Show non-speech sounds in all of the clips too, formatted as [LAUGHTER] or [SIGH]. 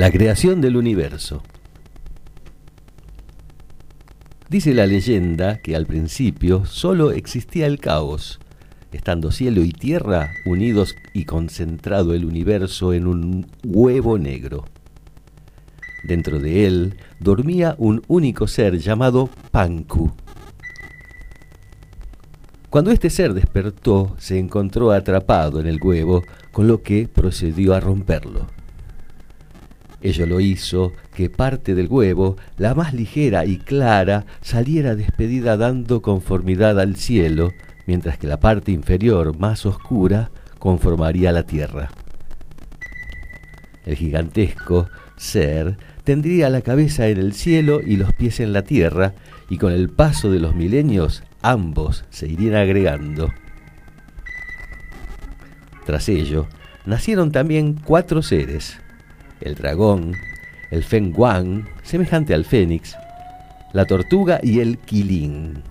La creación del universo. Dice la leyenda que al principio solo existía el caos, estando cielo y tierra unidos y concentrado el universo en un huevo negro. Dentro de él dormía un único ser llamado Panku. Cuando este ser despertó, se encontró atrapado en el huevo, con lo que procedió a romperlo. Ello lo hizo que parte del huevo, la más ligera y clara, saliera despedida dando conformidad al cielo, mientras que la parte inferior, más oscura, conformaría la tierra. El gigantesco ser tendría la cabeza en el cielo y los pies en la tierra, y con el paso de los milenios ambos se irían agregando. Tras ello, nacieron también cuatro seres, el dragón, el Feng Wang, semejante al fénix, la tortuga y el quilín.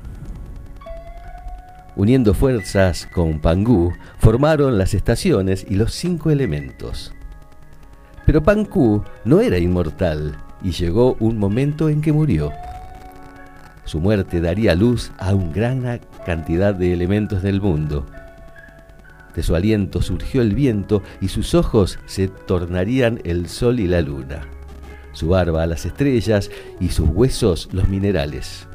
Uniendo fuerzas con Pangu, formaron las estaciones y los cinco elementos. Pero Pangu no era inmortal y llegó un momento en que murió. Su muerte daría luz a una gran cantidad de elementos del mundo, de su aliento surgió el viento y sus ojos se tornarían el sol y la luna, su barba las estrellas y sus huesos los minerales.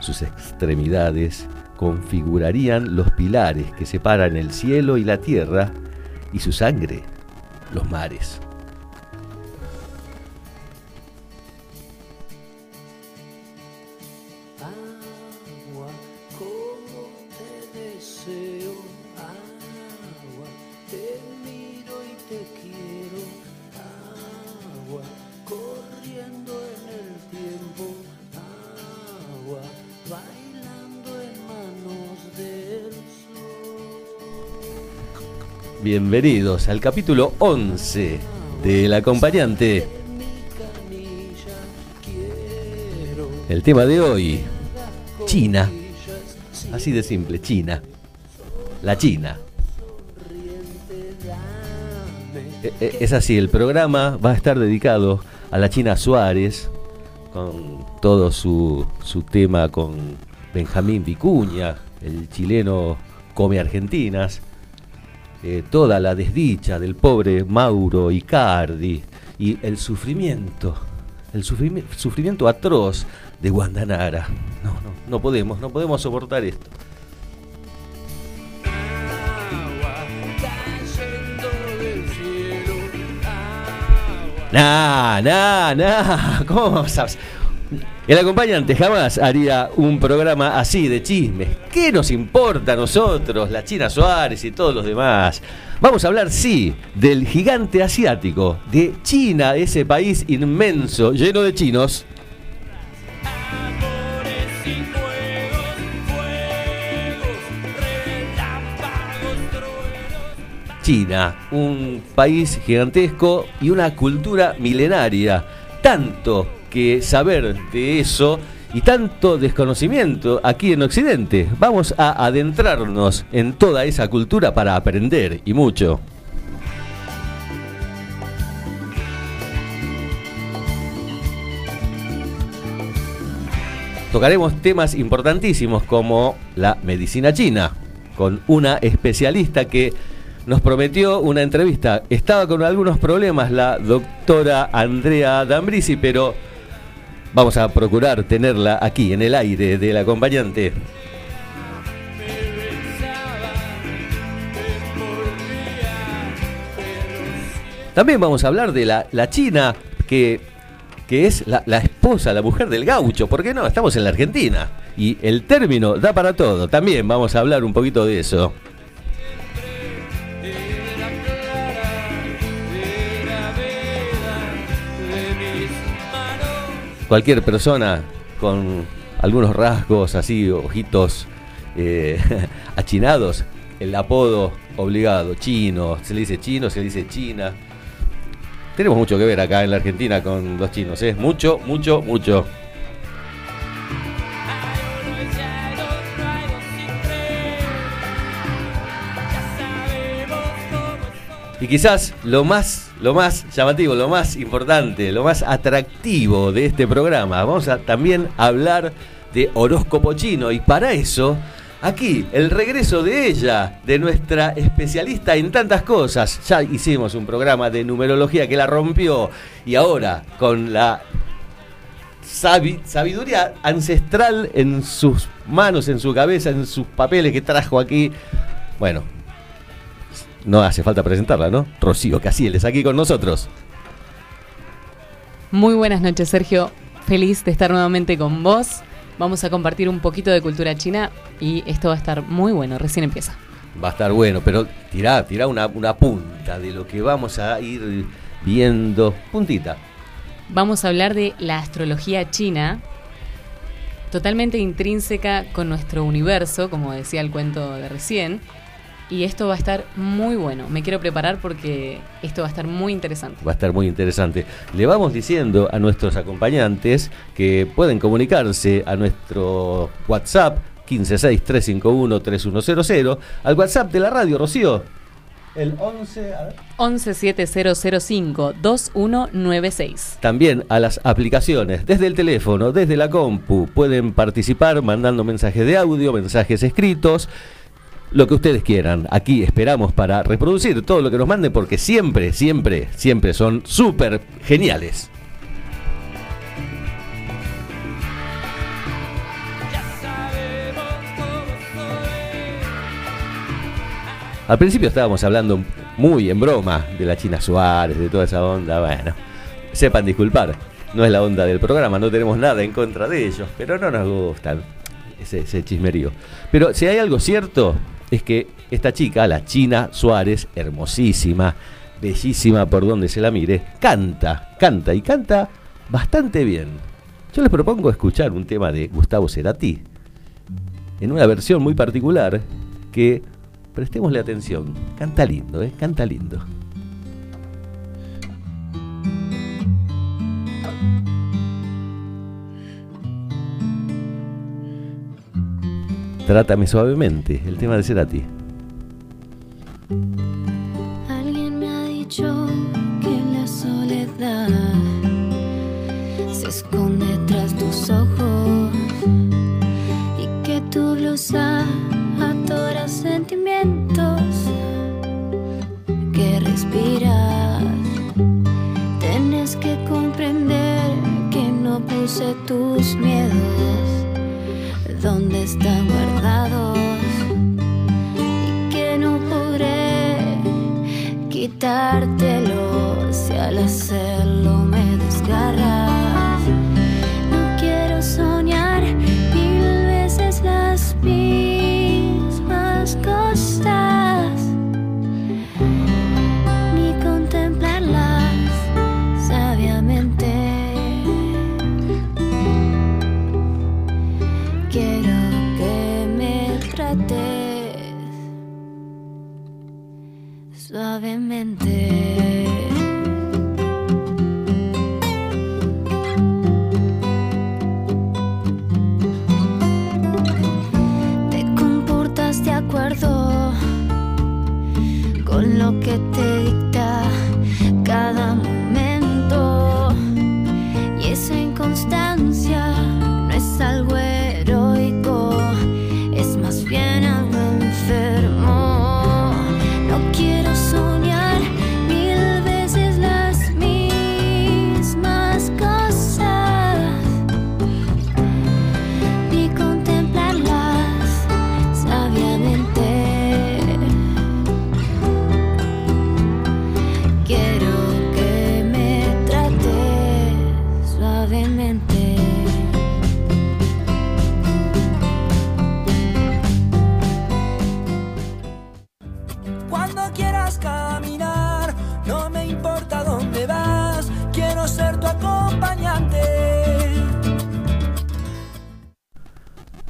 Sus extremidades configurarían los pilares que separan el cielo y la tierra y su sangre los mares. Bienvenidos al capítulo 11 del acompañante. El tema de hoy, China. Así de simple, China. La China. E, e, es así, el programa va a estar dedicado a la China Suárez, con todo su, su tema con Benjamín Vicuña, el chileno come argentinas, eh, toda la desdicha del pobre Mauro Icardi y el sufrimiento, el sufrimiento, atroz de Guandanara. No, no, no podemos, no podemos soportar esto. Nah, nah, nah, ¿cómo sabes? El acompañante jamás haría un programa así de chismes. ¿Qué nos importa a nosotros, la China Suárez y todos los demás? Vamos a hablar, sí, del gigante asiático, de China, ese país inmenso, lleno de chinos. China, un país gigantesco y una cultura milenaria, tanto saber de eso y tanto desconocimiento aquí en Occidente. Vamos a adentrarnos en toda esa cultura para aprender y mucho. Tocaremos temas importantísimos como la medicina china, con una especialista que nos prometió una entrevista. Estaba con algunos problemas la doctora Andrea Dambrisi, pero Vamos a procurar tenerla aquí en el aire del acompañante. También vamos a hablar de la, China que que es la, la, esposa, la mujer del gaucho. ¿Por qué no? Estamos en la Argentina. Y el término da para todo. También vamos a hablar un poquito de eso. Cualquier persona con algunos rasgos así, ojitos eh, [LAUGHS] achinados, el apodo obligado, chino, se le dice chino, se le dice china. Tenemos mucho que ver acá en la Argentina con los chinos, ¿eh? Mucho, mucho, mucho. Y quizás lo más, lo más llamativo, lo más importante, lo más atractivo de este programa, vamos a también hablar de horóscopo chino y para eso aquí el regreso de ella, de nuestra especialista en tantas cosas. Ya hicimos un programa de numerología que la rompió y ahora con la sabiduría ancestral en sus manos, en su cabeza, en sus papeles que trajo aquí. Bueno, no hace falta presentarla, ¿no? Rocío Casiel aquí con nosotros. Muy buenas noches, Sergio. Feliz de estar nuevamente con vos. Vamos a compartir un poquito de cultura china y esto va a estar muy bueno, recién empieza. Va a estar bueno, pero tirá, tirá una, una punta de lo que vamos a ir viendo. Puntita. Vamos a hablar de la astrología china, totalmente intrínseca con nuestro universo, como decía el cuento de recién. Y esto va a estar muy bueno. Me quiero preparar porque esto va a estar muy interesante. Va a estar muy interesante. Le vamos diciendo a nuestros acompañantes que pueden comunicarse a nuestro WhatsApp 156-351-3100, al WhatsApp de la radio, Rocío. El 11, a ver. 117005-2196. También a las aplicaciones, desde el teléfono, desde la compu, pueden participar mandando mensajes de audio, mensajes escritos lo que ustedes quieran. Aquí esperamos para reproducir todo lo que nos manden porque siempre, siempre, siempre son súper geniales. Al principio estábamos hablando muy en broma de la China Suárez, de toda esa onda. Bueno, sepan disculpar, no es la onda del programa, no tenemos nada en contra de ellos, pero no nos gustan ese, ese chismerío. Pero si hay algo cierto, es que esta chica, la China Suárez, hermosísima, bellísima por donde se la mire, canta, canta y canta bastante bien. Yo les propongo escuchar un tema de Gustavo Cerati, en una versión muy particular que prestémosle atención. Canta lindo, ¿eh? Canta lindo. Trátame suavemente, el tema de Cerati. Alguien me ha dicho que la soledad se esconde tras tus ojos y que tu blusa atora sentimientos que respiras. Tienes que comprender que no puse tus miedos donde están guardados y que no podré quitártelo si al hacerlo me desgarras. Suavemente.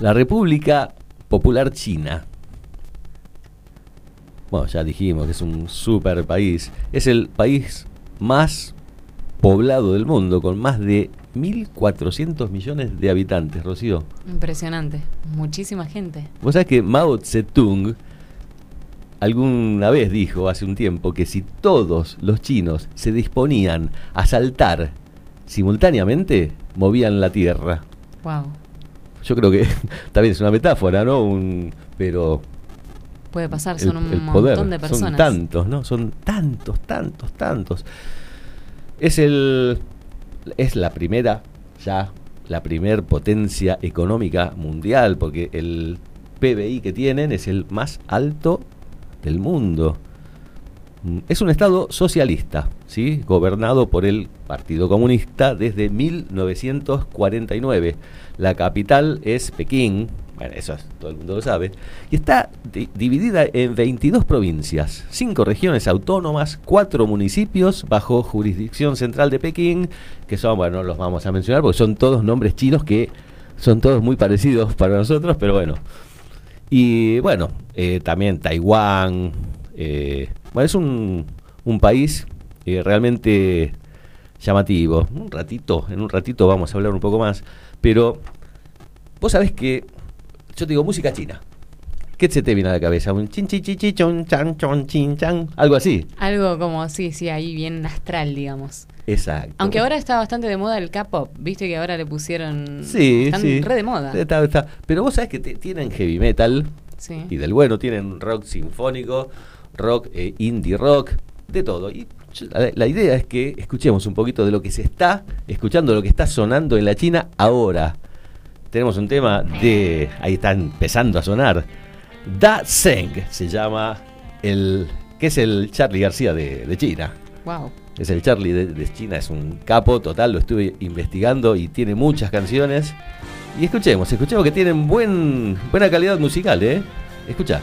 La República Popular China. Bueno, ya dijimos que es un super país. Es el país más poblado del mundo, con más de 1.400 millones de habitantes, Rocío. Impresionante. Muchísima gente. Vos sabés que Mao Zedong alguna vez dijo hace un tiempo que si todos los chinos se disponían a saltar simultáneamente, movían la tierra. Wow. Yo creo que [LAUGHS] también es una metáfora, ¿no? Un, pero Puede pasar, el, son un el montón poder, de personas. son tantos, ¿no? Son tantos, tantos, tantos. Es el es la primera ya la primer potencia económica mundial porque el PBI que tienen es el más alto del mundo. Mm, Es un estado socialista, ¿sí? gobernado por el Partido Comunista desde 1949. La capital es Pekín, bueno, eso es- todo el mundo lo sabe, y está di- dividida en 22 provincias, 5 regiones autónomas, 4 municipios bajo jurisdicción central de Pekín, que son, bueno, no los vamos a mencionar porque son todos nombres chinos que son todos muy parecidos para nosotros, pero bueno. Y bueno, eh, también Taiwán. Eh, bueno, es un, un país eh, realmente llamativo. Un ratito, en un ratito vamos a hablar un poco más. Pero vos sabés que yo te digo música china. ¿Qué se te viene a la cabeza? Un chin chin chin chon chan chon chin chan, algo así. Algo como, sí, sí, ahí bien astral, digamos. Exacto. Aunque ahora está bastante de moda el K-pop, viste que ahora le pusieron. Sí, Están sí. re de moda. Está- está. Pero vos sabés que te- tienen heavy metal, Sí. y del bueno, tienen rock sinfónico, rock eh, indie rock, de todo. Y la, la idea es que escuchemos un poquito de lo que se está escuchando, lo que está sonando en la China ahora. Tenemos un tema de. Ahí está empezando a sonar. Da Zeng se llama el. que es el Charlie García de, de China. Wow. Es el Charlie de, de China, es un capo total, lo estuve investigando y tiene muchas canciones. Y escuchemos, escuchemos que tienen buen, buena calidad musical, ¿eh? Escucha.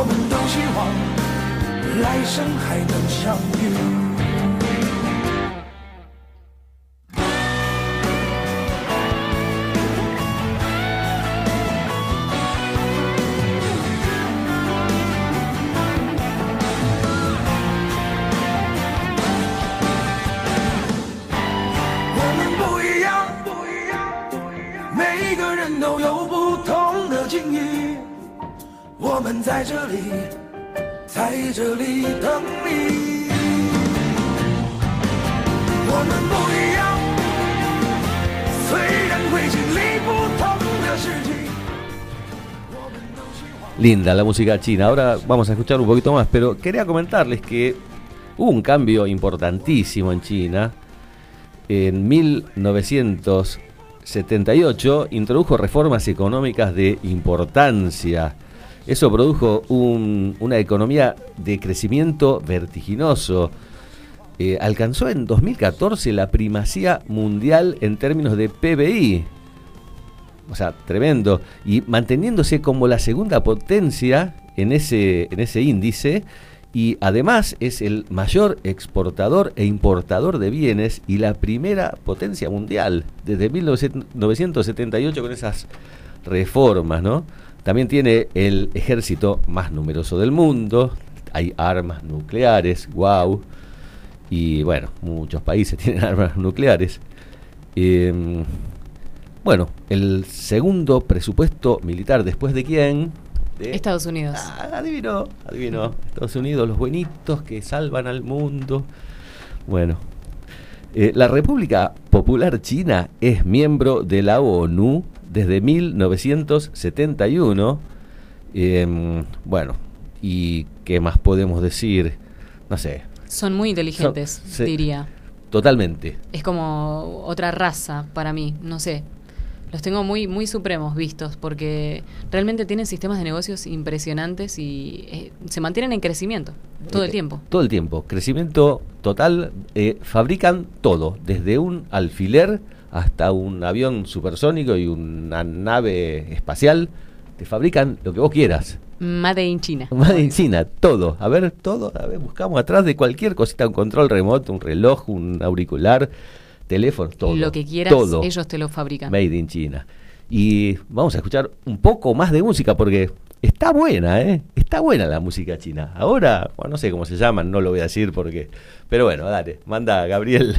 我们都希望来生还能相遇。Linda la música china. Ahora vamos a escuchar un poquito más, pero quería comentarles que hubo un cambio importantísimo en China. En 1978 introdujo reformas económicas de importancia. Eso produjo un- una economía de crecimiento vertiginoso. Eh, alcanzó en 2014 la primacía mundial en términos de PBI. O sea, tremendo. Y manteniéndose como la segunda potencia en ese, en ese índice. Y además es el mayor exportador e importador de bienes y la primera potencia mundial desde 1978 con esas reformas, ¿no? También tiene el ejército más numeroso del mundo, hay armas nucleares, wow. Y bueno, muchos países [LAUGHS] tienen armas nucleares. Em, bueno, el segundo presupuesto militar después de quién? De- Estados Unidos. Ah, adivinó, adivinó. Estados Unidos, los buenitos que salvan al mundo. Bueno, eh, la República Popular China es miembro de la ONU desde 1971. Em, bueno, ¿y qué más podemos decir? No sé, Son muy inteligentes, sí. diría. totalmente. Es como otra raza para mí, no sé. Los tengo muy, muy supremos vistos porque realmente tienen sistemas de negocios impresionantes y eh, se mantienen en crecimiento todo el Eh, tiempo. Todo el tiempo. Crecimiento total. eh, fabrican todo, desde un alfiler hasta un avión supersónico y una nave espacial. Te fabrican lo que vos quieras. Made in China. [LAUGHS] Made in China, todo. A ver, todo. A ver, buscamos atrás de cualquier cosita, un control remoto, un reloj, un auricular, teléfono, todo. Lo que quieras, todo. ellos te lo fabrican. Made in China. Y vamos a escuchar un poco más de música porque está buena, ¿eh? Está buena la música china. Ahora, bueno, no sé cómo se llaman, no lo voy a decir porque... Pero bueno, dale, manda Gabriel.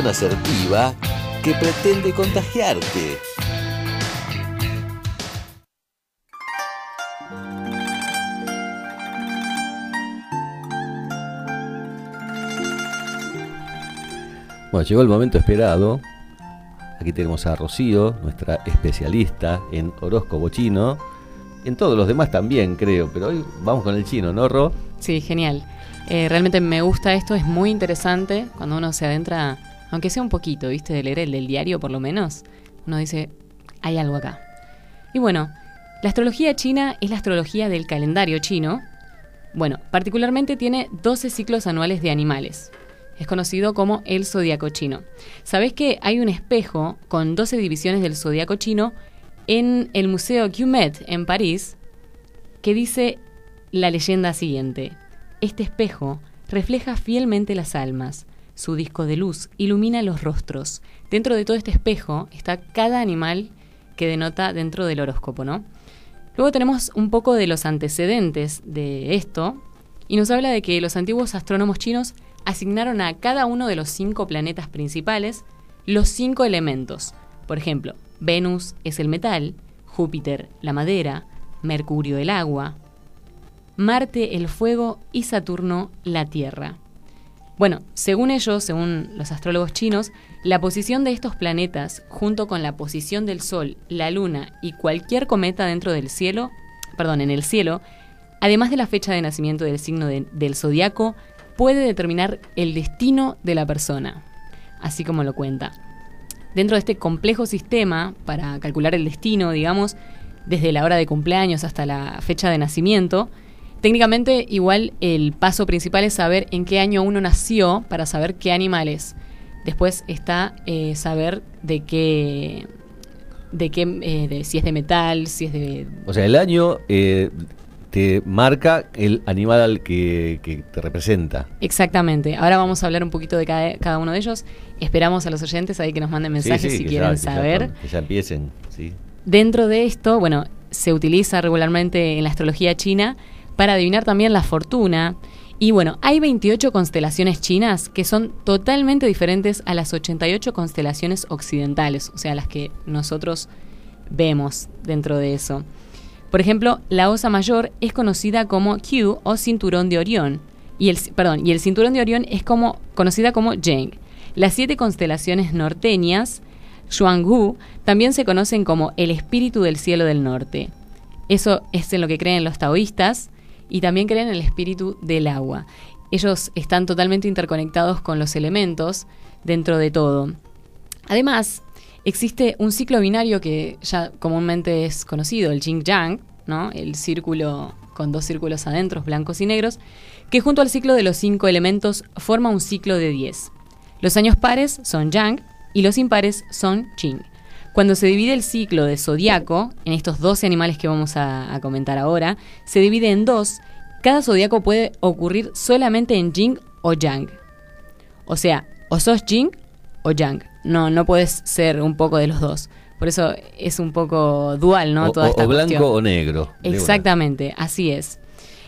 Comunicación asertiva que pretende contagiarte. Bueno, llegó el momento esperado. Aquí tenemos a Rocío, nuestra especialista en horóscopo chino. En todos los demás también, creo, pero hoy vamos con el chino, ¿no, Ro? Sí, genial. Eh, realmente me gusta esto, es muy interesante cuando uno se adentra, aunque sea un poquito, ¿viste? De leer el del diario por lo menos, uno dice, hay algo acá. Y bueno, la astrología china es la astrología del calendario chino. Bueno, particularmente tiene 12 ciclos anuales de animales. Es conocido como el zodiaco chino. ¿Sabés que hay un espejo con 12 divisiones del zodiaco chino en el Museo Cumet en París que dice la leyenda siguiente? Este espejo refleja fielmente las almas. Su disco de luz ilumina los rostros. Dentro de todo este espejo está cada animal que denota dentro del horóscopo, ¿no? Luego tenemos un poco de los antecedentes de esto y nos habla de que los antiguos astrónomos chinos asignaron a cada uno de los cinco planetas principales los cinco elementos. Por ejemplo, Venus es el metal, Júpiter la madera, Mercurio el agua, Marte el fuego y Saturno la tierra. Bueno, según ellos, según los astrólogos chinos, la posición de estos planetas, junto con la posición del Sol, la Luna y cualquier cometa dentro del cielo, perdón, en el cielo, además de la fecha de nacimiento del signo del zodiaco, puede determinar el destino de la persona, así como lo cuenta. Dentro de este complejo sistema, para calcular el destino, digamos, desde la hora de cumpleaños hasta la fecha de nacimiento, técnicamente igual el paso principal es saber en qué año uno nació para saber qué animal es. Después está eh, saber de qué, de qué, eh, de, si es de metal, si es de... O sea, el año eh, te marca el animal al que, te representa. Exactamente. Ahora vamos a hablar un poquito de cada, uno de ellos. Esperamos a los oyentes ahí que nos manden mensajes si quieren saber. que ya empiecen, sí. Dentro de esto, bueno, se utiliza regularmente en la astrología china para adivinar también la fortuna. Y bueno, hay 28 constelaciones chinas que son totalmente diferentes a las 88 constelaciones occidentales, o sea, las que nosotros vemos dentro de eso. Por ejemplo, la Osa Mayor es conocida como Q o Cinturón de Orión. Y el, perdón, y el Cinturón de Orión es como, conocida como Zheng. Las siete constelaciones norteñas, Xuanghu, también se conocen como el espíritu del cielo del norte. Eso es en lo que creen los taoístas y también creen en el espíritu del agua. Ellos están totalmente interconectados con los elementos dentro de todo. Además, existe un ciclo binario que ya comúnmente es conocido, el Yin Yang, ¿no? el círculo con dos círculos adentro, blancos y negros, que junto al ciclo de los cinco elementos forma un ciclo de 10. Los años pares son Yang y los impares son Qing. Cuando se divide el ciclo de zodiaco, en estos 12 animales que vamos a, a comentar ahora, se divide en dos. Cada zodiaco puede ocurrir solamente en Jing o Yang. O sea, o sos Jing o Yang. No, no puedes ser un poco de los dos. Por eso es un poco dual, ¿no? O, Toda esta o blanco o negro. Exactamente, así es.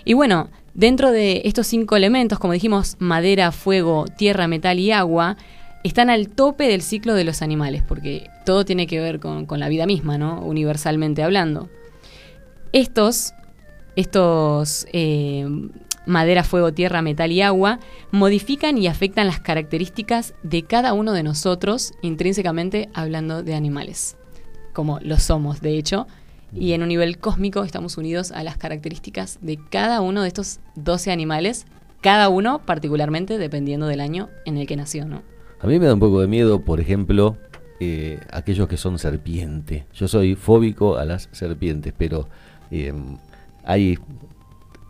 Y bueno, dentro de estos cinco elementos, como dijimos, madera, fuego, tierra, metal y agua, están al tope del ciclo de los animales, porque todo tiene que ver con, la vida misma, ¿no? Universalmente hablando. Estos, estos eh, madera, fuego, tierra, metal y agua, modifican y afectan las características de cada uno de nosotros, intrínsecamente hablando de animales, como lo somos, de hecho, y en un nivel cósmico estamos unidos a las características de cada uno de estos 12 animales, cada uno particularmente dependiendo del año en el que nació, ¿no? A mí me da un poco de miedo, por ejemplo, eh, aquellos que son serpiente. Yo soy fóbico a las serpientes, pero eh, hay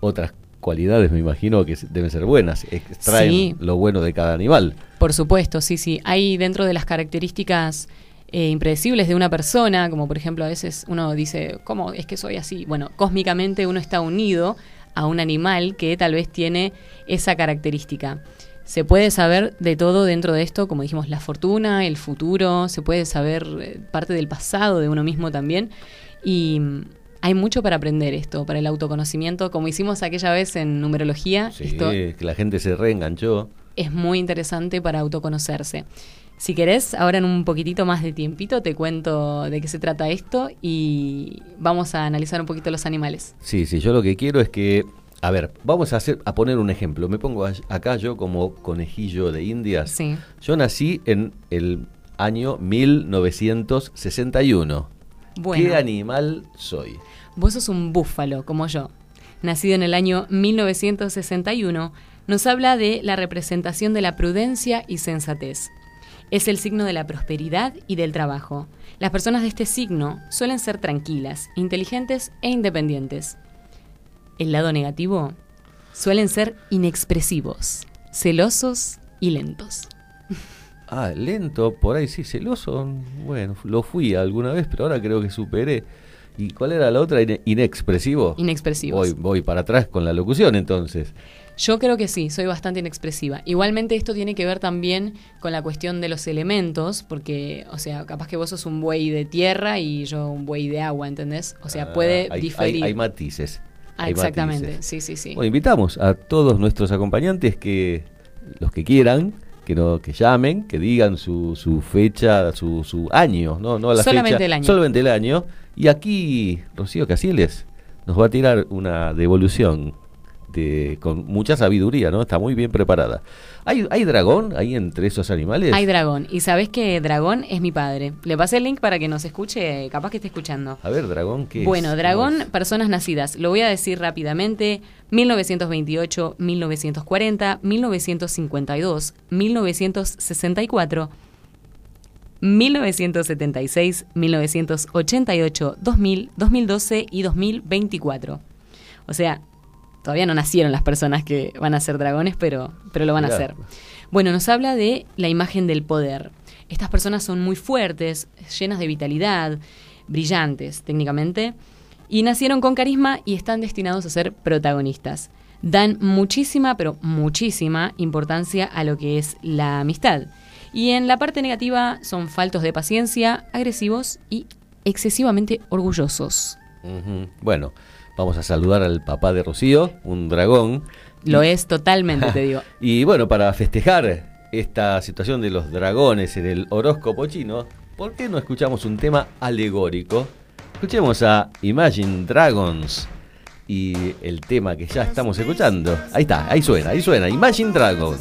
otras cualidades, me imagino, que deben ser buenas, extraen lo bueno de cada animal. Por supuesto, sí, sí. Hay dentro de las características eh, impredecibles de una persona, como por ejemplo a veces uno dice, ¿cómo es que soy así? Bueno, cósmicamente uno está unido a un animal que tal vez tiene esa característica. Se puede saber de todo dentro de esto, como dijimos, la fortuna, el futuro, se puede saber eh, parte del pasado de uno mismo también. Y hay mucho para aprender esto, para el autoconocimiento, como hicimos aquella vez en numerología. Sí, que la gente se reenganchó. es muy interesante para autoconocerse. Si querés, ahora en un poquitito más de tiempito te cuento de qué se trata esto y vamos a analizar un poquito los animales. Sí, sí, yo lo que quiero es que, a ver, vamos a hacer, a poner un ejemplo. Me pongo a- acá yo como conejillo de Indias. Sí. Yo nací en el año 1961. Bueno. ¿Qué animal soy? Vos sos un búfalo, como yo. Nacido en el año 1961, nos habla de la representación de la prudencia y sensatez. Es el signo de la prosperidad y del trabajo. Las personas de este signo suelen ser tranquilas, inteligentes e independientes. El lado negativo suelen ser inexpresivos, celosos y lentos. [LAUGHS] Ah, lento, por ahí sí, celoso. Bueno, lo fui alguna vez, pero ahora creo que superé. ¿Y cuál era la otra? Ine- Inexpresivo. Inexpresivos. Voy, voy para atrás con la locución entonces. Yo creo que sí, soy bastante inexpresiva. Igualmente esto tiene que ver también con la cuestión de los elementos, porque, o sea, capaz que vos sos un buey de tierra y yo un buey de agua, ¿entendés? O sea, Ah, puede hay, diferir. Hay, hay matices. Ah, exactamente, matices. sí, sí, sí. Bueno, invitamos a todos nuestros acompañantes que, los que quieran, que no, que llamen, que digan su, su fecha, su, su año, no, no la Solamente fecha, el año. solamente el año. Y aquí Rocío Casiles nos va a tirar una devolución de, con mucha sabiduría, ¿no? Está muy bien preparada. ¿Hay, hay dragón ahí entre esos animales? Hay dragón. Y sabés que dragón es mi padre. Le pasé el link para que nos escuche, capaz que esté escuchando. A ver, dragón, ¿qué es? Bueno, dragón, personas nacidas. Lo voy a decir rápidamente. 1928, 1940, 1952, 1964, 1976, 1988, 2000, 2012 y 2024. O sea, todavía no nacieron las personas que van a ser dragones, pero, pero lo van a hacer. Bueno, nos habla de la imagen del poder. Estas personas son muy fuertes, llenas de vitalidad, brillantes técnicamente, y nacieron con carisma y están destinados a ser protagonistas. Dan muchísima, pero muchísima importancia a lo que es la amistad. Y en la parte negativa son faltos de paciencia, agresivos y excesivamente orgullosos. Bueno, vamos a saludar al papá de Rocío, un dragón. Lo es totalmente, te digo. [LAUGHS] Y bueno, para festejar esta situación de los dragones en el horóscopo chino, ¿por qué no escuchamos un tema alegórico? Escuchemos a Imagine Dragons y el tema que ya estamos escuchando. Ahí está, ahí suena, ahí suena, Imagine Dragons.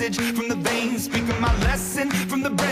Message from the veins, speaking my lesson from the brain,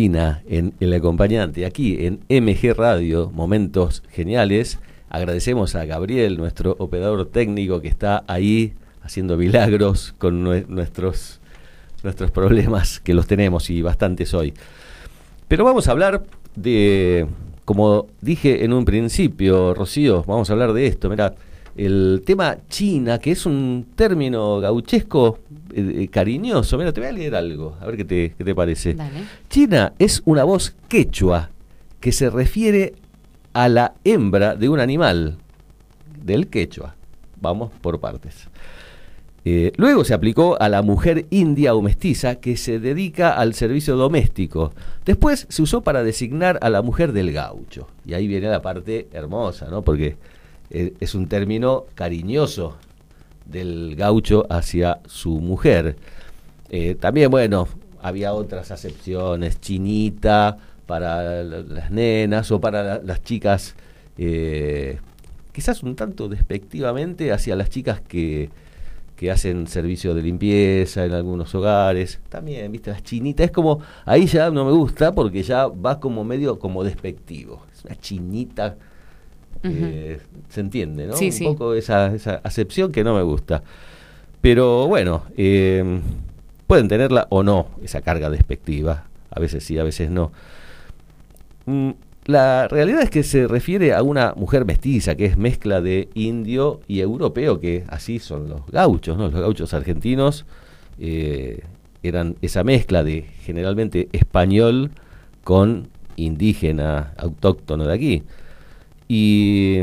China en El Acompañante, aquí en MG Radio, Momentos Geniales. Agradecemos a Gabriel, nuestro operador técnico, que está ahí haciendo milagros con nue- nuestros, nuestros problemas, que los tenemos y bastantes hoy. Pero vamos a hablar de, como dije en un principio, Rocío, vamos a hablar de esto. Mira, el tema China, que es un término gauchesco eh, eh, cariñoso. Mira, te voy a leer algo, a ver qué te, qué te parece. Dale. China es una voz quechua que se refiere a la hembra de un animal del quechua. Vamos por partes. Eh, luego se aplicó a la mujer india o mestiza que se dedica al servicio doméstico. Después se usó para designar a la mujer del gaucho. Y ahí viene la parte hermosa, ¿no? Porque eh, es un término cariñoso del gaucho hacia su mujer. Eh, también, bueno, había otras acepciones, chinita para la- las nenas o para la- las chicas, eh, quizás un tanto despectivamente hacia las chicas que, que hacen servicio de limpieza en algunos hogares. También, viste, las chinitas, es como, ahí ya no me gusta porque ya va como medio como despectivo. Es una chinita, eh, se entiende, ¿no? Sí, un sí. poco esa, esa acepción que no me gusta. Pero bueno, eh, pueden tenerla o no, esa carga despectiva. A veces sí, a veces no. Mm, La realidad es que se refiere a una mujer mestiza, que es mezcla de indio y europeo, que así son los gauchos, ¿no? Los gauchos argentinos eh, eran esa mezcla de generalmente español con indígena autóctono de aquí. Y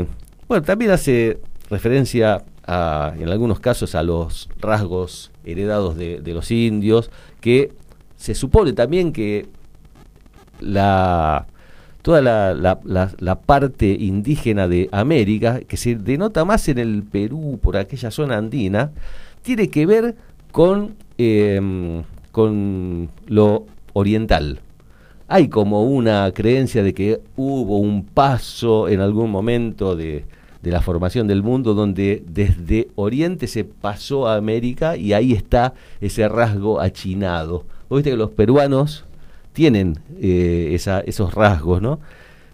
bueno, también hace referencia a, en algunos casos a los rasgos heredados de, los indios, que se supone también que la toda la, la- la- la parte indígena de América, que se denota más en el Perú, por aquella zona andina, tiene que ver con, em, con lo oriental. Hay como una creencia de que hubo un paso en algún momento de, la formación del mundo donde desde Oriente se pasó a América y ahí está ese rasgo achinado. Vos viste que los peruanos tienen eh, esos rasgos, ¿no?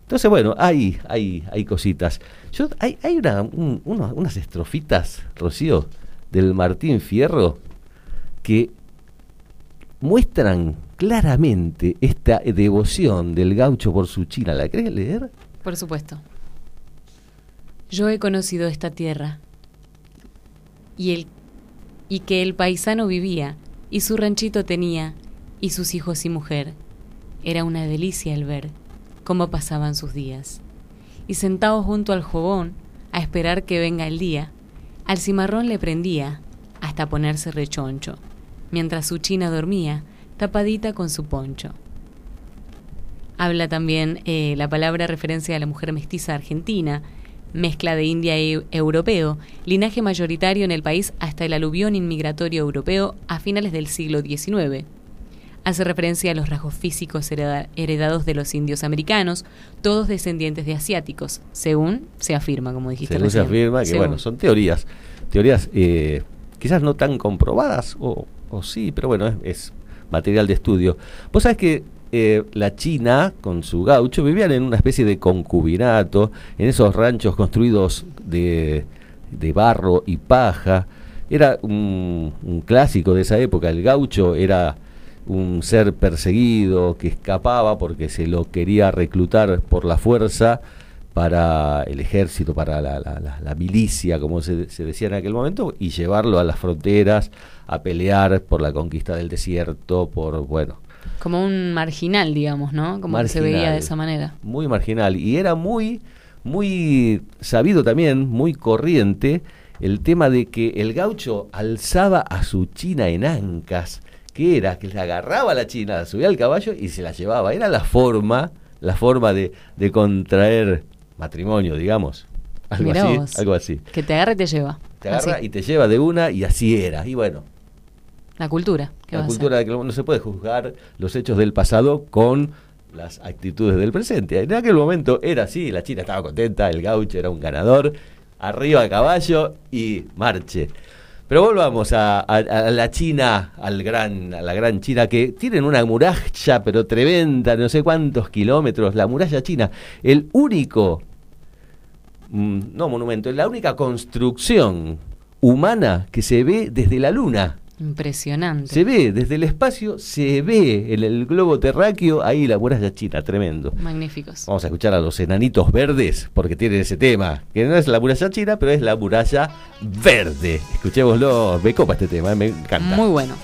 Entonces, bueno, hay, hay, hay cositas. Yo, hay hay una- unas estrofitas, Rocío, del Martín Fierro, que muestran claramente esta devoción del gaucho por su China. ¿La querés leer? Por supuesto. Yo he conocido esta tierra y, el, y que el paisano vivía y su ranchito tenía y sus hijos y mujer. Era una delicia el ver cómo pasaban sus días. Y sentados junto al jobón a esperar que venga el día, al cimarrón le prendía hasta ponerse rechoncho, mientras su china dormía tapadita con su poncho. Habla también eh, la palabra referencia a la mujer mestiza argentina, mezcla de india y europeo, linaje mayoritario en el país hasta el aluvión inmigratorio europeo a finales del siglo XIX. Hace referencia a los rasgos físicos hereda- heredados de los indios americanos, todos descendientes de asiáticos, según se afirma, como dijiste Según se afirma que, Según. bueno, son teorías. Teorías eh, quizás no tan comprobadas, o, o sí, pero bueno, es, es material de estudio. Vos sabés que eh, la China, con su gaucho, vivían en una especie de concubinato, en esos ranchos construidos de, de barro y paja. Era un, clásico de esa época. El gaucho era un ser perseguido que escapaba porque se lo quería reclutar por la fuerza para el ejército, para la, la- la- la milicia, como se, se decía en aquel momento, y llevarlo a las fronteras a pelear por la conquista del desierto, por, bueno, Como un marginal, digamos, ¿no? Como que se veía de esa manera. muy marginal. Y era muy, muy sabido también, muy corriente, el tema de que el gaucho alzaba a su china en ancas, que era que le agarraba a la china, la subía al caballo y se la llevaba. Era la forma, la forma de, de contraer matrimonio, digamos. Algo Mirá así, vos. algo así. Que te agarra y te lleva. Te agarra Así. y te lleva de una y así era. Y bueno, La cultura. ¿qué va la cultura de que no se puede juzgar los hechos del pasado con las actitudes del presente. En aquel momento era así, la China estaba contenta, el gaucho era un ganador, arriba a caballo y marche. Pero volvamos a, a- a la China, al gran, a la gran China, que tienen una muralla, pero tremenda, no sé cuántos kilómetros, la muralla china, el único, mm, no monumento, la única construcción humana que se ve desde la luna. Impresionante. Se ve desde el espacio, se ve en el globo terráqueo, ahí la muralla china, tremendo. Magníficos. Vamos a escuchar a los enanitos verdes, porque tienen ese tema, que no es la muralla china, pero es la muralla verde. Escuchémoslo, me copa este tema, me encanta. Muy bueno.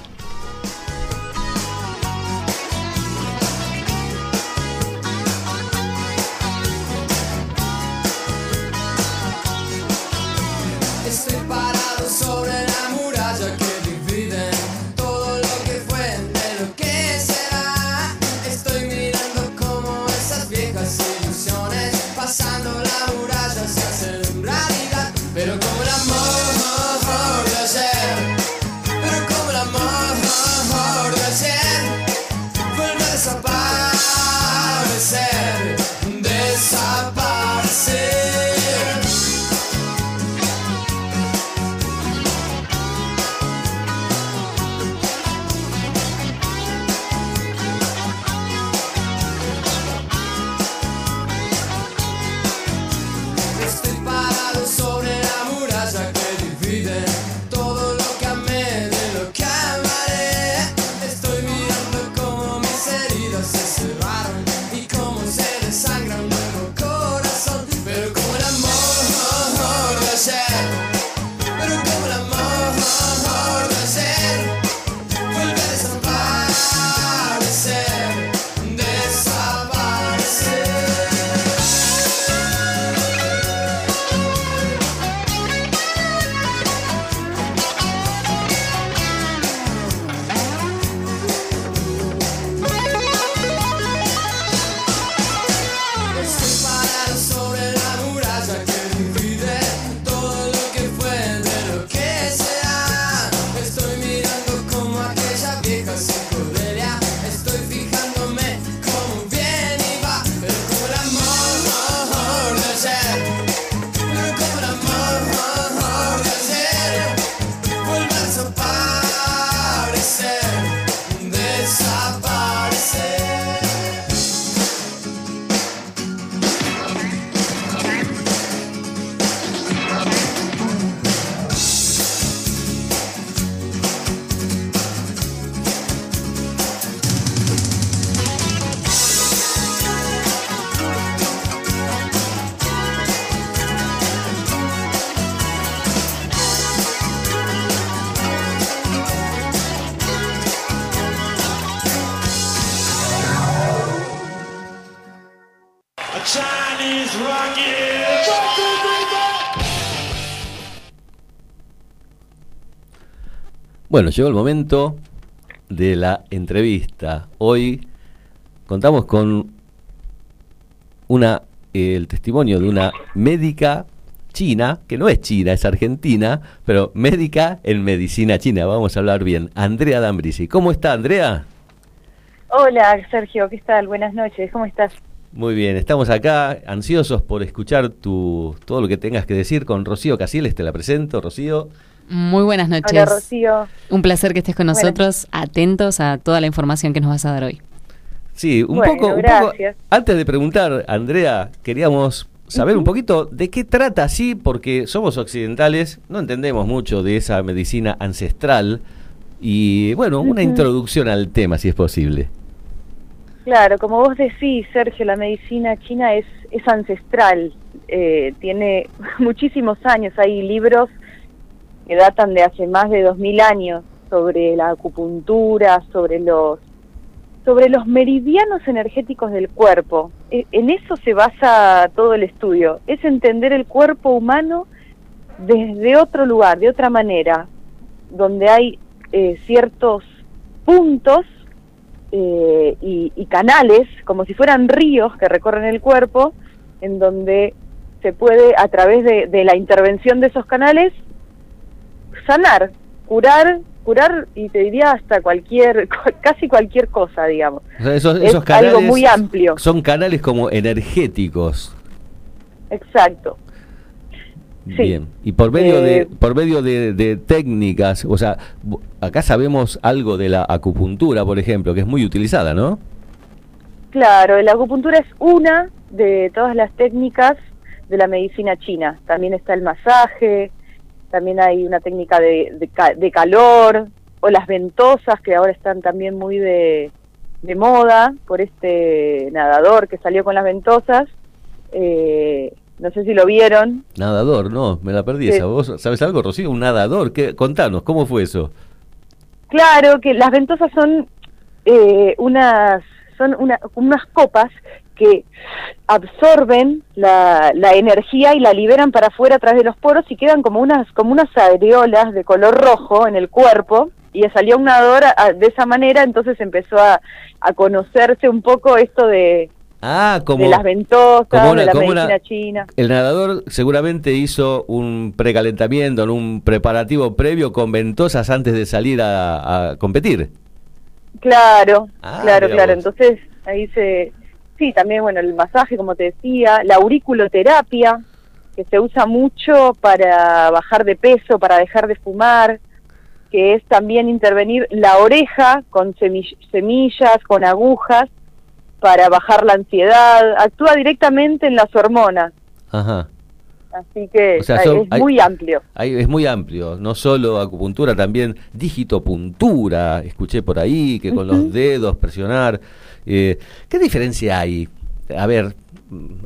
Bueno, llegó el momento de la entrevista. Hoy contamos con una eh, el testimonio de una médica china, que no es china, es argentina, pero médica en medicina china. Vamos a hablar bien. Andrea Dambrisi. ¿Cómo está, Andrea? Hola, Sergio, ¿qué tal? Buenas noches, ¿cómo estás? Muy bien, estamos acá ansiosos por escuchar tu, todo lo que tengas que decir con Rocío Casiles. Te la presento, Rocío. Muy buenas noches. Hola, Rocío. Un placer que estés con nosotros, atentos a toda la información que nos vas a dar hoy. Sí, un Bueno, poco, un poco. Antes de preguntar, Andrea, queríamos saber un poquito de qué trata así, porque somos occidentales, no entendemos mucho de esa medicina ancestral. Y bueno, una introducción al tema, si es posible. Claro, como vos decís, Sergio, la medicina china es, es ancestral, eh, tiene [LAUGHS] muchísimos años, hay libros que datan de hace más de 2000 años sobre la acupuntura, sobre los sobre los meridianos energéticos del cuerpo. E- En eso se basa todo el estudio, es entender el cuerpo humano desde otro lugar, de otra manera, donde hay eh, ciertos puntos eh, y, y canales, como si fueran ríos que recorren el cuerpo, en donde se puede, a través de, de la intervención de esos canales, sanar, curar, curar, y te diría hasta cualquier, [LAUGHS] casi cualquier cosa, digamos. O sea, esos, Es canales algo muy amplio. Son canales como energéticos. Exacto. Sí. Bien. Y por medio de Eh, por medio de, de técnicas, o sea, acá sabemos algo de la acupuntura, por ejemplo, que es muy utilizada, ¿no? Claro, la acupuntura es una de todas las técnicas de la medicina china. También está el masaje, también hay una técnica de, de de calor, o las ventosas, que ahora están también muy de, de moda por este nadador que salió con las ventosas. Eh, no sé si lo vieron. Nadador, no, me la perdí Sí. esa. ¿Vos sabes algo, Rocío? Un nadador. ¿Qué? Contanos, ¿cómo fue eso? Claro que las ventosas son eh, unas son una- unas copas que absorben la, la energía y la liberan para afuera a través de los poros y quedan como unas como unas areolas de color rojo en el cuerpo y salió un nadador a- de esa manera entonces empezó a, a conocerse un poco esto de, Ah, como de las ventosas como una- de la como medicina una- china el nadador seguramente hizo un precalentamiento, un preparativo previo con ventosas antes de salir a, a competir. Claro, Ah, claro, claro. Entonces ahí se, sí, también bueno el masaje, como te decía, la auriculoterapia que se usa mucho para bajar de peso, para dejar de fumar, que es también intervenir la oreja con semi- semillas, con agujas para bajar la ansiedad, actúa directamente en las hormonas, Ajá. Así que O sea, son- es hay- muy amplio. Ahí es muy amplio, no solo acupuntura, también digitopuntura, escuché por ahí, que con los dedos presionar. Eh, ¿Qué diferencia hay? A ver,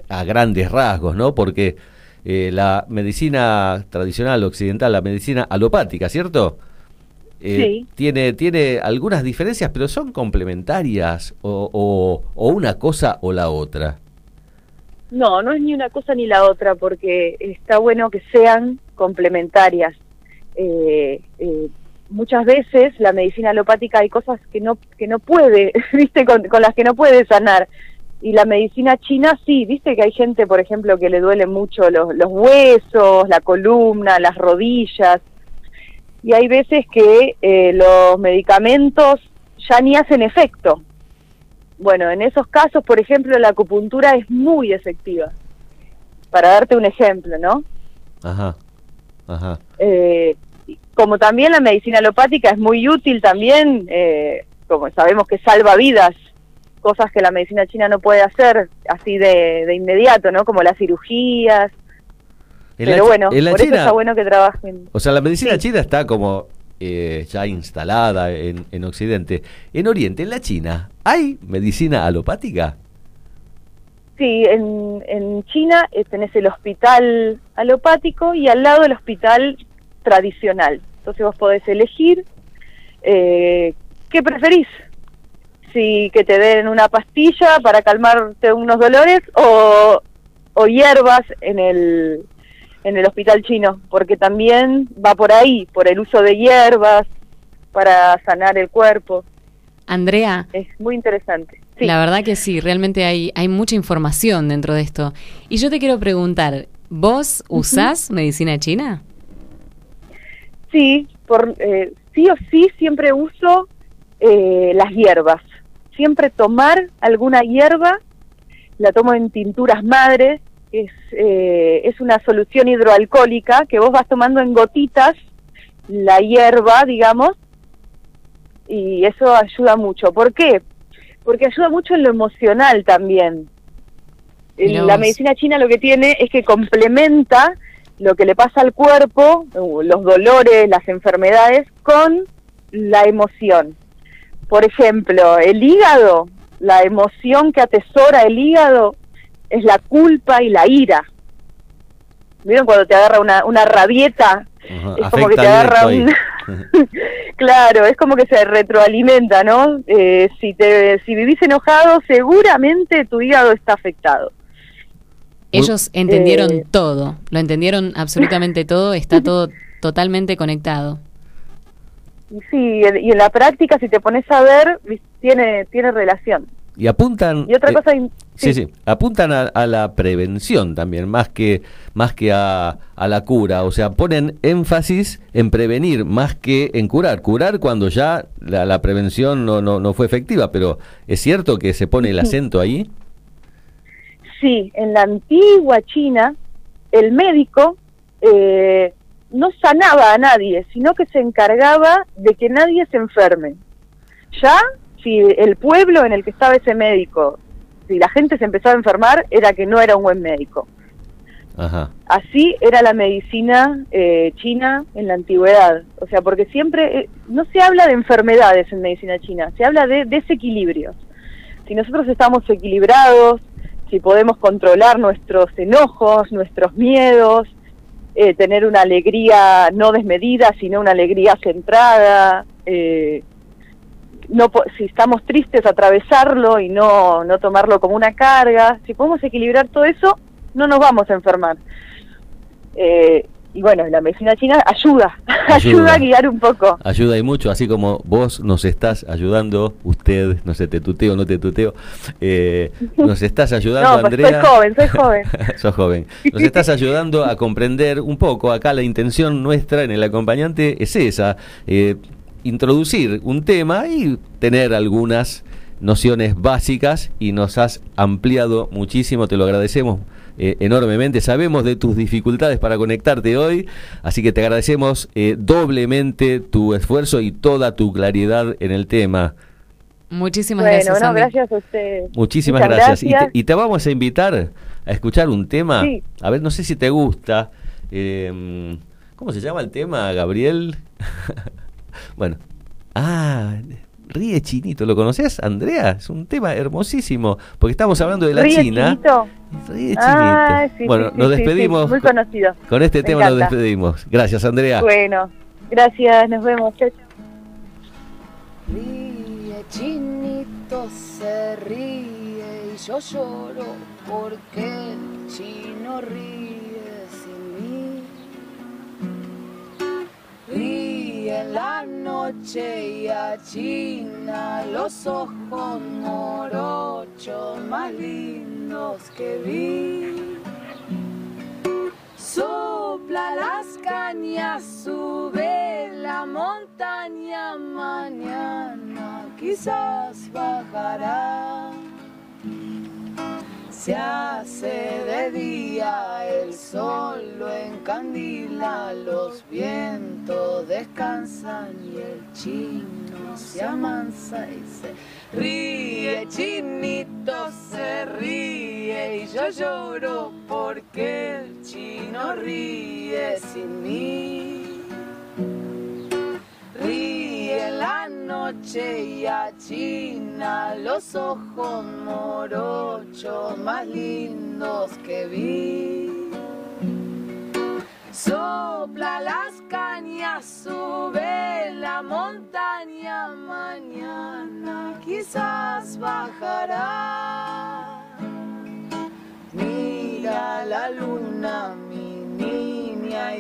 a grandes rasgos, ¿no? Porque eh, la medicina tradicional occidental, la medicina alopática, ¿cierto? Eh, Sí. tiene, tiene algunas diferencias, pero son complementarias o, o- o una cosa o la otra. No, no es ni una cosa ni la otra, porque está bueno que sean complementarias. Eh, eh, muchas veces la medicina alopática hay cosas que no que no puede, [LAUGHS] viste, con, las que no puede sanar. Y la medicina china sí, viste que hay gente, por ejemplo, que le duele mucho los, los huesos, la columna, las rodillas. Y hay veces que eh, los medicamentos ya ni hacen efecto. Bueno, en esos casos, por ejemplo, la acupuntura es muy efectiva. Para darte un ejemplo, ¿no? Ajá, ajá. Eh, como también la medicina alopática es muy útil también, eh, como sabemos que salva vidas, cosas que la medicina china no puede hacer así de, de inmediato, ¿no? Como las cirugías. En Pero bueno, en la por eso China- está bueno que trabajen. O sea, la medicina Sí. china está como eh, ya instalada en, en Occidente. En Oriente, en la China, ¿hay medicina alopática? Sí, en, en China eh, tenés el hospital alopático y al lado el hospital tradicional. Entonces vos podés elegir eh, qué preferís. Si que te den una pastilla para calmarte unos dolores o, o hierbas en el, en el hospital chino, porque también va por ahí, por el uso de hierbas para sanar el cuerpo. Andrea, Es muy interesante. Sí. la verdad que sí, realmente hay, hay mucha información dentro de esto. Y yo te quiero preguntar, ¿vos usás medicina china? Sí, por, eh, sí o sí siempre uso eh, las hierbas. Siempre tomar alguna hierba, la tomo en tinturas madres, es, eh, es una solución hidroalcohólica que vos vas tomando en gotitas la hierba, digamos, y eso ayuda mucho. ¿Por qué? Porque ayuda mucho en lo emocional también. Mirá la vos. medicina china lo que tiene es que complementa lo que le pasa al cuerpo, uh, los dolores, las enfermedades, con la emoción. Por ejemplo, el hígado la emoción que atesora el hígado es la culpa y la ira. ¿Vieron cuando te agarra una, una rabieta? Ajá, es como que te agarra un... [LAUGHS] claro, es como que se retroalimenta, ¿no? Eh, si, te, si vivís enojado, seguramente tu hígado está afectado. Ellos entendieron Eh. todo, lo entendieron absolutamente todo, está [LAUGHS] todo totalmente conectado. Sí, y en la práctica, si te pones a ver, tiene, tiene relación. Y apuntan... Y otra eh, cosa... Sí, sí, apuntan a, a la prevención también, más que, más que a, a la cura, o sea, ponen énfasis en prevenir más que en curar. Curar cuando ya la, la prevención no, no, no fue efectiva, pero ¿es cierto que se pone el acento ahí? Sí, en la antigua China, el médico eh, no sanaba a nadie, sino que se encargaba de que nadie se enferme. Ya, si el pueblo en el que estaba ese médico, si la gente se empezaba a enfermar, era que no era un buen médico. Ajá. Así era la medicina eh, china en la antigüedad. O sea, porque siempre eh, no se habla de enfermedades en medicina china, se habla de desequilibrios. Si nosotros estamos equilibrados, si podemos controlar nuestros enojos, nuestros miedos, eh, tener una alegría no desmedida, sino una alegría centrada, eh, no si estamos tristes atravesarlo y no, no tomarlo como una carga, si podemos equilibrar todo eso, no nos vamos a enfermar. Eh, y bueno, la medicina china ayuda, ayuda, [LAUGHS] Ayuda. a guiar un poco. Ayuda y mucho, así como vos nos estás ayudando, usted, no sé, te tuteo, no te tuteo, eh, nos estás ayudando, No, pues Andrea. soy joven, soy joven. [LAUGHS] Sos joven. Nos estás ayudando a comprender un poco. Acá la intención nuestra en el acompañante es esa: eh, introducir un tema y tener algunas nociones básicas. Y nos has ampliado muchísimo, te lo agradecemos. eh, enormemente, sabemos de tus dificultades para conectarte hoy, así que te agradecemos eh, doblemente tu esfuerzo y toda tu claridad en el tema. Muchísimas bueno, gracias, gracias a ustedes. Muchísimas Muchas gracias. Y te, gracias. y te vamos a invitar a escuchar un tema. Sí. A ver, no sé si te gusta. Eh, ¿Cómo se llama el tema, Gabriel? [LAUGHS] bueno. Ah, Ríe Chinito. ¿Lo conoces, Andrea? Es un tema hermosísimo. Porque estamos hablando de la ¿Ríe China. Chinito? Ríe Chinito. Ah, sí, bueno, sí, nos despedimos. sí, muy con- conocido. Con este Me tema nos despedimos. Gracias, Andrea. Bueno, gracias, nos vemos. Chao, chao. Ríe, chinito se ríe y yo lloro porque el chino ríe sin mí. Ríe en la noche y achina los ojos morochos más lindos que vi. Sopla las cañas, sube la montaña, mañana quizás bajará. Se hace de día, el sol lo encandila, los vientos descansan y el chino se amansa y se ríe, chinito se ríe y yo lloro porque el chino ríe sin mí. Ríe en la noche y achina los ojos morochos más lindos que vi. Sopla las cañas, sube la montaña, mañana quizás bajará. Mira la luna,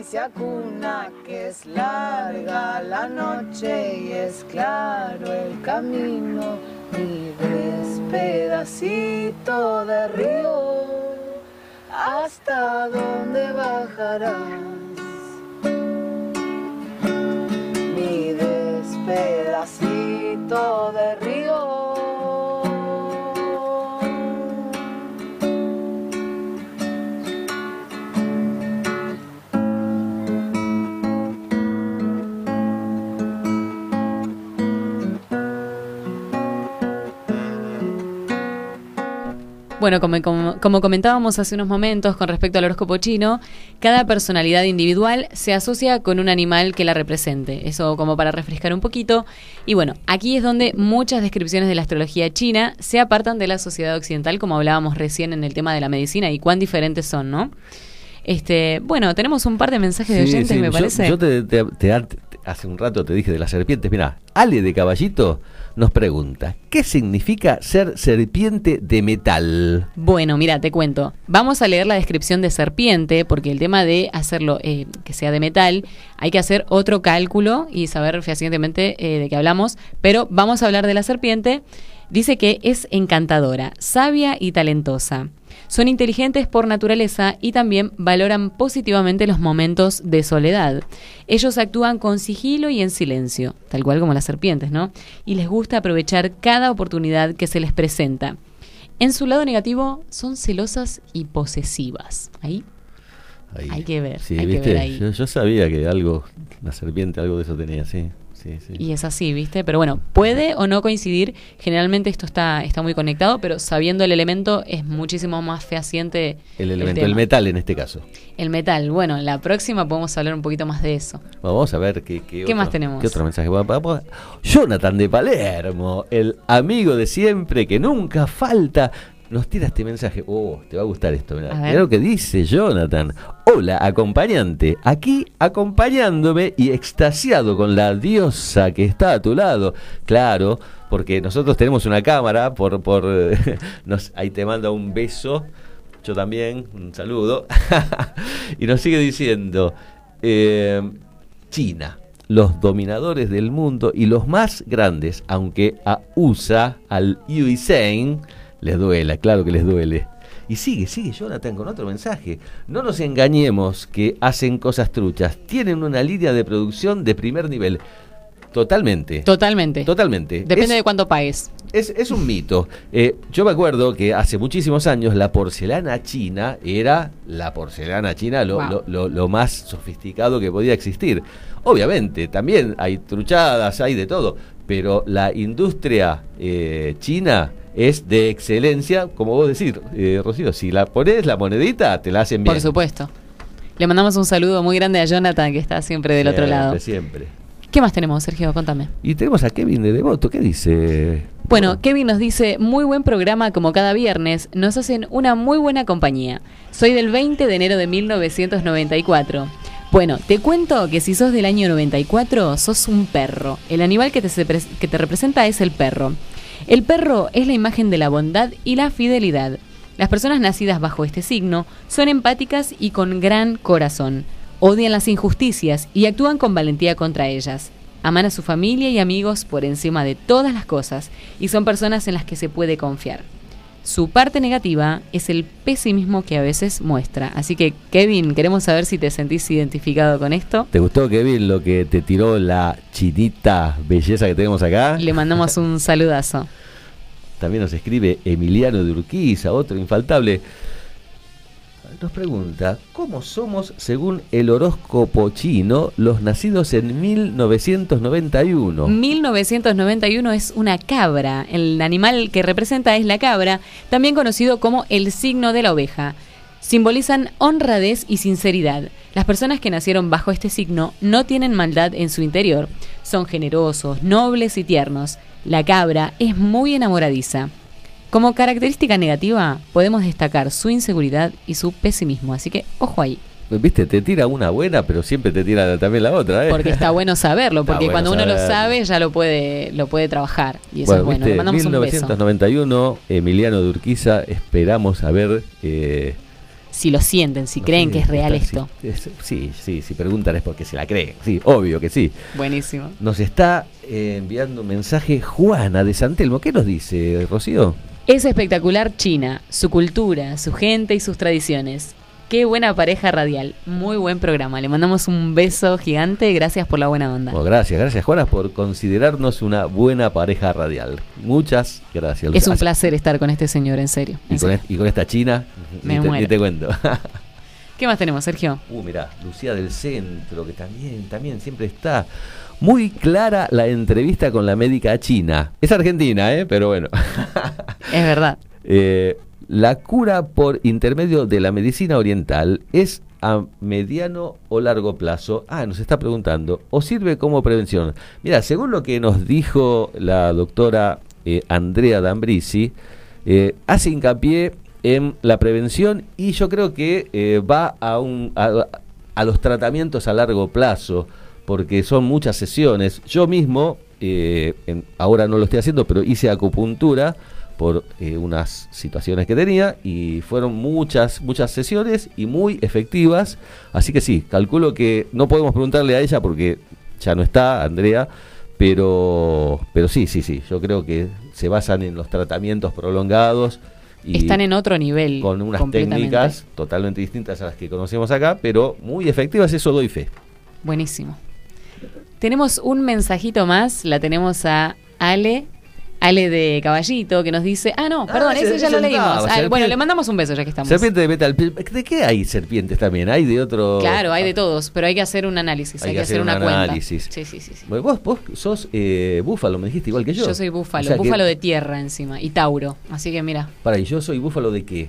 y se acuna que es larga la noche y es claro el camino. Mi despedacito de río, ¿hasta dónde bajarás? Mi despedacito de río. Bueno, como, como- como comentábamos hace unos momentos con respecto al horóscopo chino, cada personalidad individual se asocia con un animal que la represente. Eso como para refrescar un poquito. Y bueno, aquí es donde muchas descripciones de la astrología china se apartan de la sociedad occidental, como hablábamos recién en el tema de la medicina y cuán diferentes son, ¿no? Este, bueno, tenemos un par de mensajes de oyentes, sí, me yo- parece. Yo, te, te- te- te- hace un rato te dije de las serpientes. Mira, Ale de Caballito nos pregunta, ¿qué significa ser serpiente de metal? Bueno, mira, te cuento. Vamos a leer la descripción de serpiente, porque el tema de hacerlo eh, que sea de metal, hay que hacer otro cálculo y saber fehacientemente eh, de qué hablamos. Pero vamos a hablar de la serpiente. Dice que es encantadora, sabia y talentosa. Son inteligentes por naturaleza y también valoran positivamente los momentos de soledad. Ellos actúan con sigilo y en silencio, tal cual como las serpientes, ¿no? Y les gusta aprovechar cada oportunidad que se les presenta. En su lado negativo, son celosas y posesivas. Ahí Ahí. hay que ver, Sí, hay que ¿viste? ver ahí. Yo, yo sabía que algo, la serpiente, algo de eso tenía, sí. Sí, sí. Y es así, ¿viste? Pero bueno, puede o no coincidir. Generalmente esto está, está muy conectado, pero sabiendo el elemento es muchísimo más fehaciente. el elemento, tema. el metal en este caso. El metal. Bueno, en la próxima podemos hablar un poquito más de eso. Vamos a ver qué, qué, ¿Qué otro- más tenemos? ¿Qué otro mensaje? Jonathan de Palermo, el amigo de siempre que nunca falta. Nos tira este mensaje. Oh, te va a gustar esto. Mirá, lo que dice Jonathan. Hola, acompañante. Aquí acompañándome y extasiado con la diosa que está a tu lado. Claro, porque nosotros tenemos una cámara. Por, por [LAUGHS] nos, ahí te manda un beso. Yo también, un saludo. [LAUGHS] y nos sigue diciendo, eh, China, los dominadores del mundo y los más grandes, aunque a USA, al Yuisen, les duela, claro que les duele. Y sigue, sigue Jonathan con otro mensaje. No nos engañemos que hacen cosas truchas. Tienen una línea de producción de primer nivel. Totalmente. Totalmente. Totalmente. Depende Es- de cuánto pagues. es, es un mito. Eh, yo me acuerdo que hace muchísimos años la porcelana china era la porcelana china lo, Wow. lo- lo- lo más sofisticado que podía existir. Obviamente, también hay truchadas, hay de todo, pero la industria eh, china es de excelencia, como vos decís, eh, Rocío, si la pones la monedita, te la hacen bien. Por supuesto. Le mandamos un saludo muy grande a Jonathan, que está siempre del otro lado. Siempre. ¿Qué más tenemos, Sergio? Contame. Y tenemos a Kevin de Devoto, ¿qué dice? Bueno, Kevin nos dice, muy buen programa como cada viernes, nos hacen una muy buena compañía. Soy del 20 de enero de 1994. Bueno, te cuento que si sos del año 94, sos un perro. El animal que te, que te representa es el perro. El perro es la imagen de la bondad y la fidelidad. Las personas nacidas bajo este signo son empáticas y con gran corazón. Odian las injusticias y actúan con valentía contra ellas. Aman a su familia y amigos por encima de todas las cosas y son personas en las que se puede confiar. Su parte negativa es el pesimismo que a veces muestra. Así que, Kevin, queremos saber si te sentís identificado con esto. ¿Te gustó, Kevin, lo que te tiró la chinita belleza que tenemos acá? Le mandamos un saludazo. También nos escribe Emiliano de Urquiza, otro infaltable. Nos pregunta, ¿cómo somos según el horóscopo chino los nacidos en 1991? 1991 es una cabra. El animal que representa es la cabra, también conocido como el signo de la oveja. Simbolizan honradez y sinceridad. Las personas que nacieron bajo este signo no tienen maldad en su interior. Son generosos, nobles y tiernos. La cabra es muy enamoradiza. Como característica negativa, podemos destacar su inseguridad y su pesimismo. Así que, ojo ahí. Viste, te tira una buena, pero siempre te tira también la otra, ¿eh? Porque está bueno saberlo, [LAUGHS] porque bueno cuando uno lo sabe ya lo puede, lo puede trabajar. Y eso bueno, es bueno. viste, Le mandamos un beso. 1991, Emiliano de Urquiza, esperamos a ver... eh, Si lo sienten, si creen que es real está- esto. sí, es- Sí, sí, si preguntan es porque se la creen. Sí, obvio que sí. Buenísimo. Nos está eh, enviando un mensaje Juana de Santelmo. ¿Qué nos dice, Rocío? Es espectacular China, su cultura, su gente y sus tradiciones. Qué buena pareja radial. Muy buen programa. Le mandamos un beso gigante. Gracias por la buena onda. Bueno, gracias, gracias Juana por considerarnos una buena pareja radial. Muchas gracias. Es un placer estar con este señor, en serio. Y en con, serio. est- y con esta china, Me ni te, muero. ni te cuento. [LAUGHS] ¿Qué más tenemos, Sergio? uh, mirá, Lucía del Centro, que también, también siempre está. Muy clara la entrevista con la médica china. Es argentina, ¿eh? Pero bueno. [LAUGHS] Es verdad. Eh, la cura por intermedio de la medicina oriental es a mediano o largo plazo. Ah, nos está preguntando, ¿o sirve como prevención? Mira, según lo que nos dijo la doctora eh, Andrea D'Ambrisi, eh, hace hincapié en la prevención y yo creo que eh, va a, un, a, a los tratamientos a largo plazo, porque son muchas sesiones. Yo mismo, eh, en- ahora no lo estoy haciendo, pero hice acupuntura por eh, unas situaciones que tenía y fueron muchas, muchas sesiones y muy efectivas. Así que sí, calculo que no podemos preguntarle a ella porque ya no está, Andrea, pero, pero sí, sí, sí, yo creo que se basan en los tratamientos prolongados. Y Están en otro nivel. con unas técnicas totalmente distintas a las que conocemos acá, pero muy efectivas, eso doy fe. Buenísimo. Tenemos un mensajito más, la tenemos a Ale, Ale de Caballito, que nos dice, ah, no, perdón, ese- ese ya lo leímos. Ah, serpiente- bueno, le mandamos un beso ya que estamos. Serpiente de metal. ¿De qué hay serpientes también? ¿Hay de otro...? Claro, hay de todos, pero hay que hacer un análisis, hay, que hacer, una un cuenta. análisis. Sí, sí, sí. sí. Vos, vos sos eh, búfalo, me dijiste igual que yo. Yo soy búfalo, O sea que- búfalo de tierra encima, y Tauro. Así que mira, Para, ¿y yo soy búfalo de qué?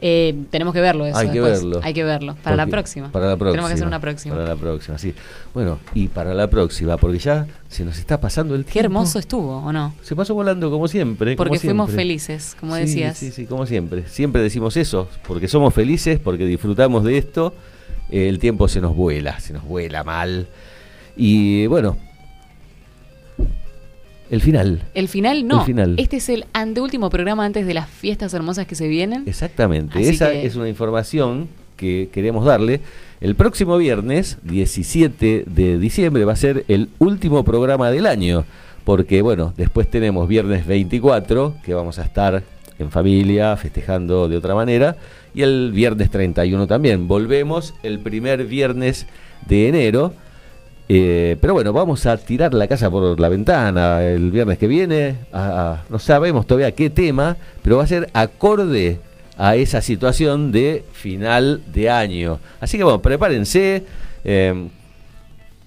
Eh, tenemos que verlo eso. Hay que después. verlo. Hay que verlo. Para la próxima. Para la próxima. Tenemos que hacer una próxima. Para la próxima, sí. Bueno, y para la próxima, porque ya se nos está pasando el tiempo. Qué hermoso estuvo, ¿o no? Se pasó volando como siempre. como Porque fuimos siempre. felices, como Sí, decías. Sí, sí, como siempre. Siempre decimos eso, porque somos felices, porque disfrutamos de esto. eh, el tiempo se nos vuela, se nos vuela mal. Y bueno, el final. El final no. El final. Este es el anteúltimo programa antes de las fiestas hermosas que se vienen. Exactamente. Así Esa que- es una información que queremos darle. El próximo viernes, 17 de diciembre, va a ser el último programa del año. Porque, bueno, después tenemos viernes 24, que vamos a estar en familia, festejando de otra manera. Y el viernes 31 también. Volvemos el primer viernes de enero. Eh, pero bueno, vamos a tirar la casa por la ventana el viernes que viene. no sabemos todavía qué tema, pero va a ser acorde a esa situación de final de año. Así que bueno, prepárense. eh,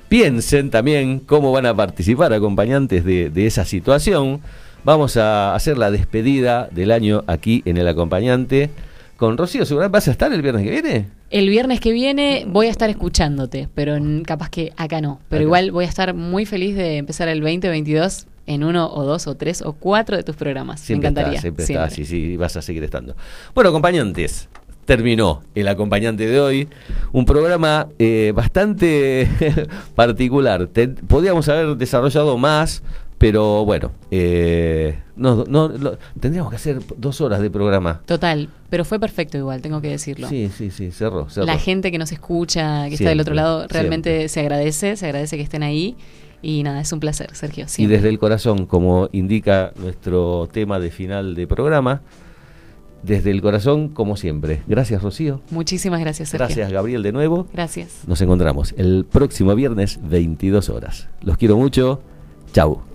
piensen también cómo van a participar acompañantes de, esa situación. Vamos a hacer la despedida del año aquí en el acompañante con Rocío. ¿Seguramente vas a estar el viernes que viene? El viernes que viene voy a estar escuchándote, pero en- capaz que acá no. Pero Acá. igual voy a estar muy feliz de empezar el 2022 en uno o dos o tres o cuatro de tus programas. Siempre Me encantaría. Está, siempre, siempre. está, sí, sí, vas a seguir estando. Bueno, acompañantes, terminó el acompañante de hoy. Un programa eh, bastante [LAUGHS] particular. Te- podíamos haber desarrollado más, pero bueno, eh, no, no, lo- tendríamos que hacer dos horas de programa. Total, pero fue perfecto igual, tengo que decirlo. Sí, sí, sí, cerró, cerró. La gente que nos escucha, que está del otro lado, realmente siempre. se agradece, se agradece que estén ahí. Y nada, es un placer, Sergio. Y desde el corazón, como indica nuestro tema de final de programa, desde el corazón, como siempre. Gracias, Rocío. Muchísimas gracias, Sergio. Gracias, Gabriel, de nuevo. Gracias. Nos encontramos el próximo viernes, 22 horas. Los quiero mucho. Chau.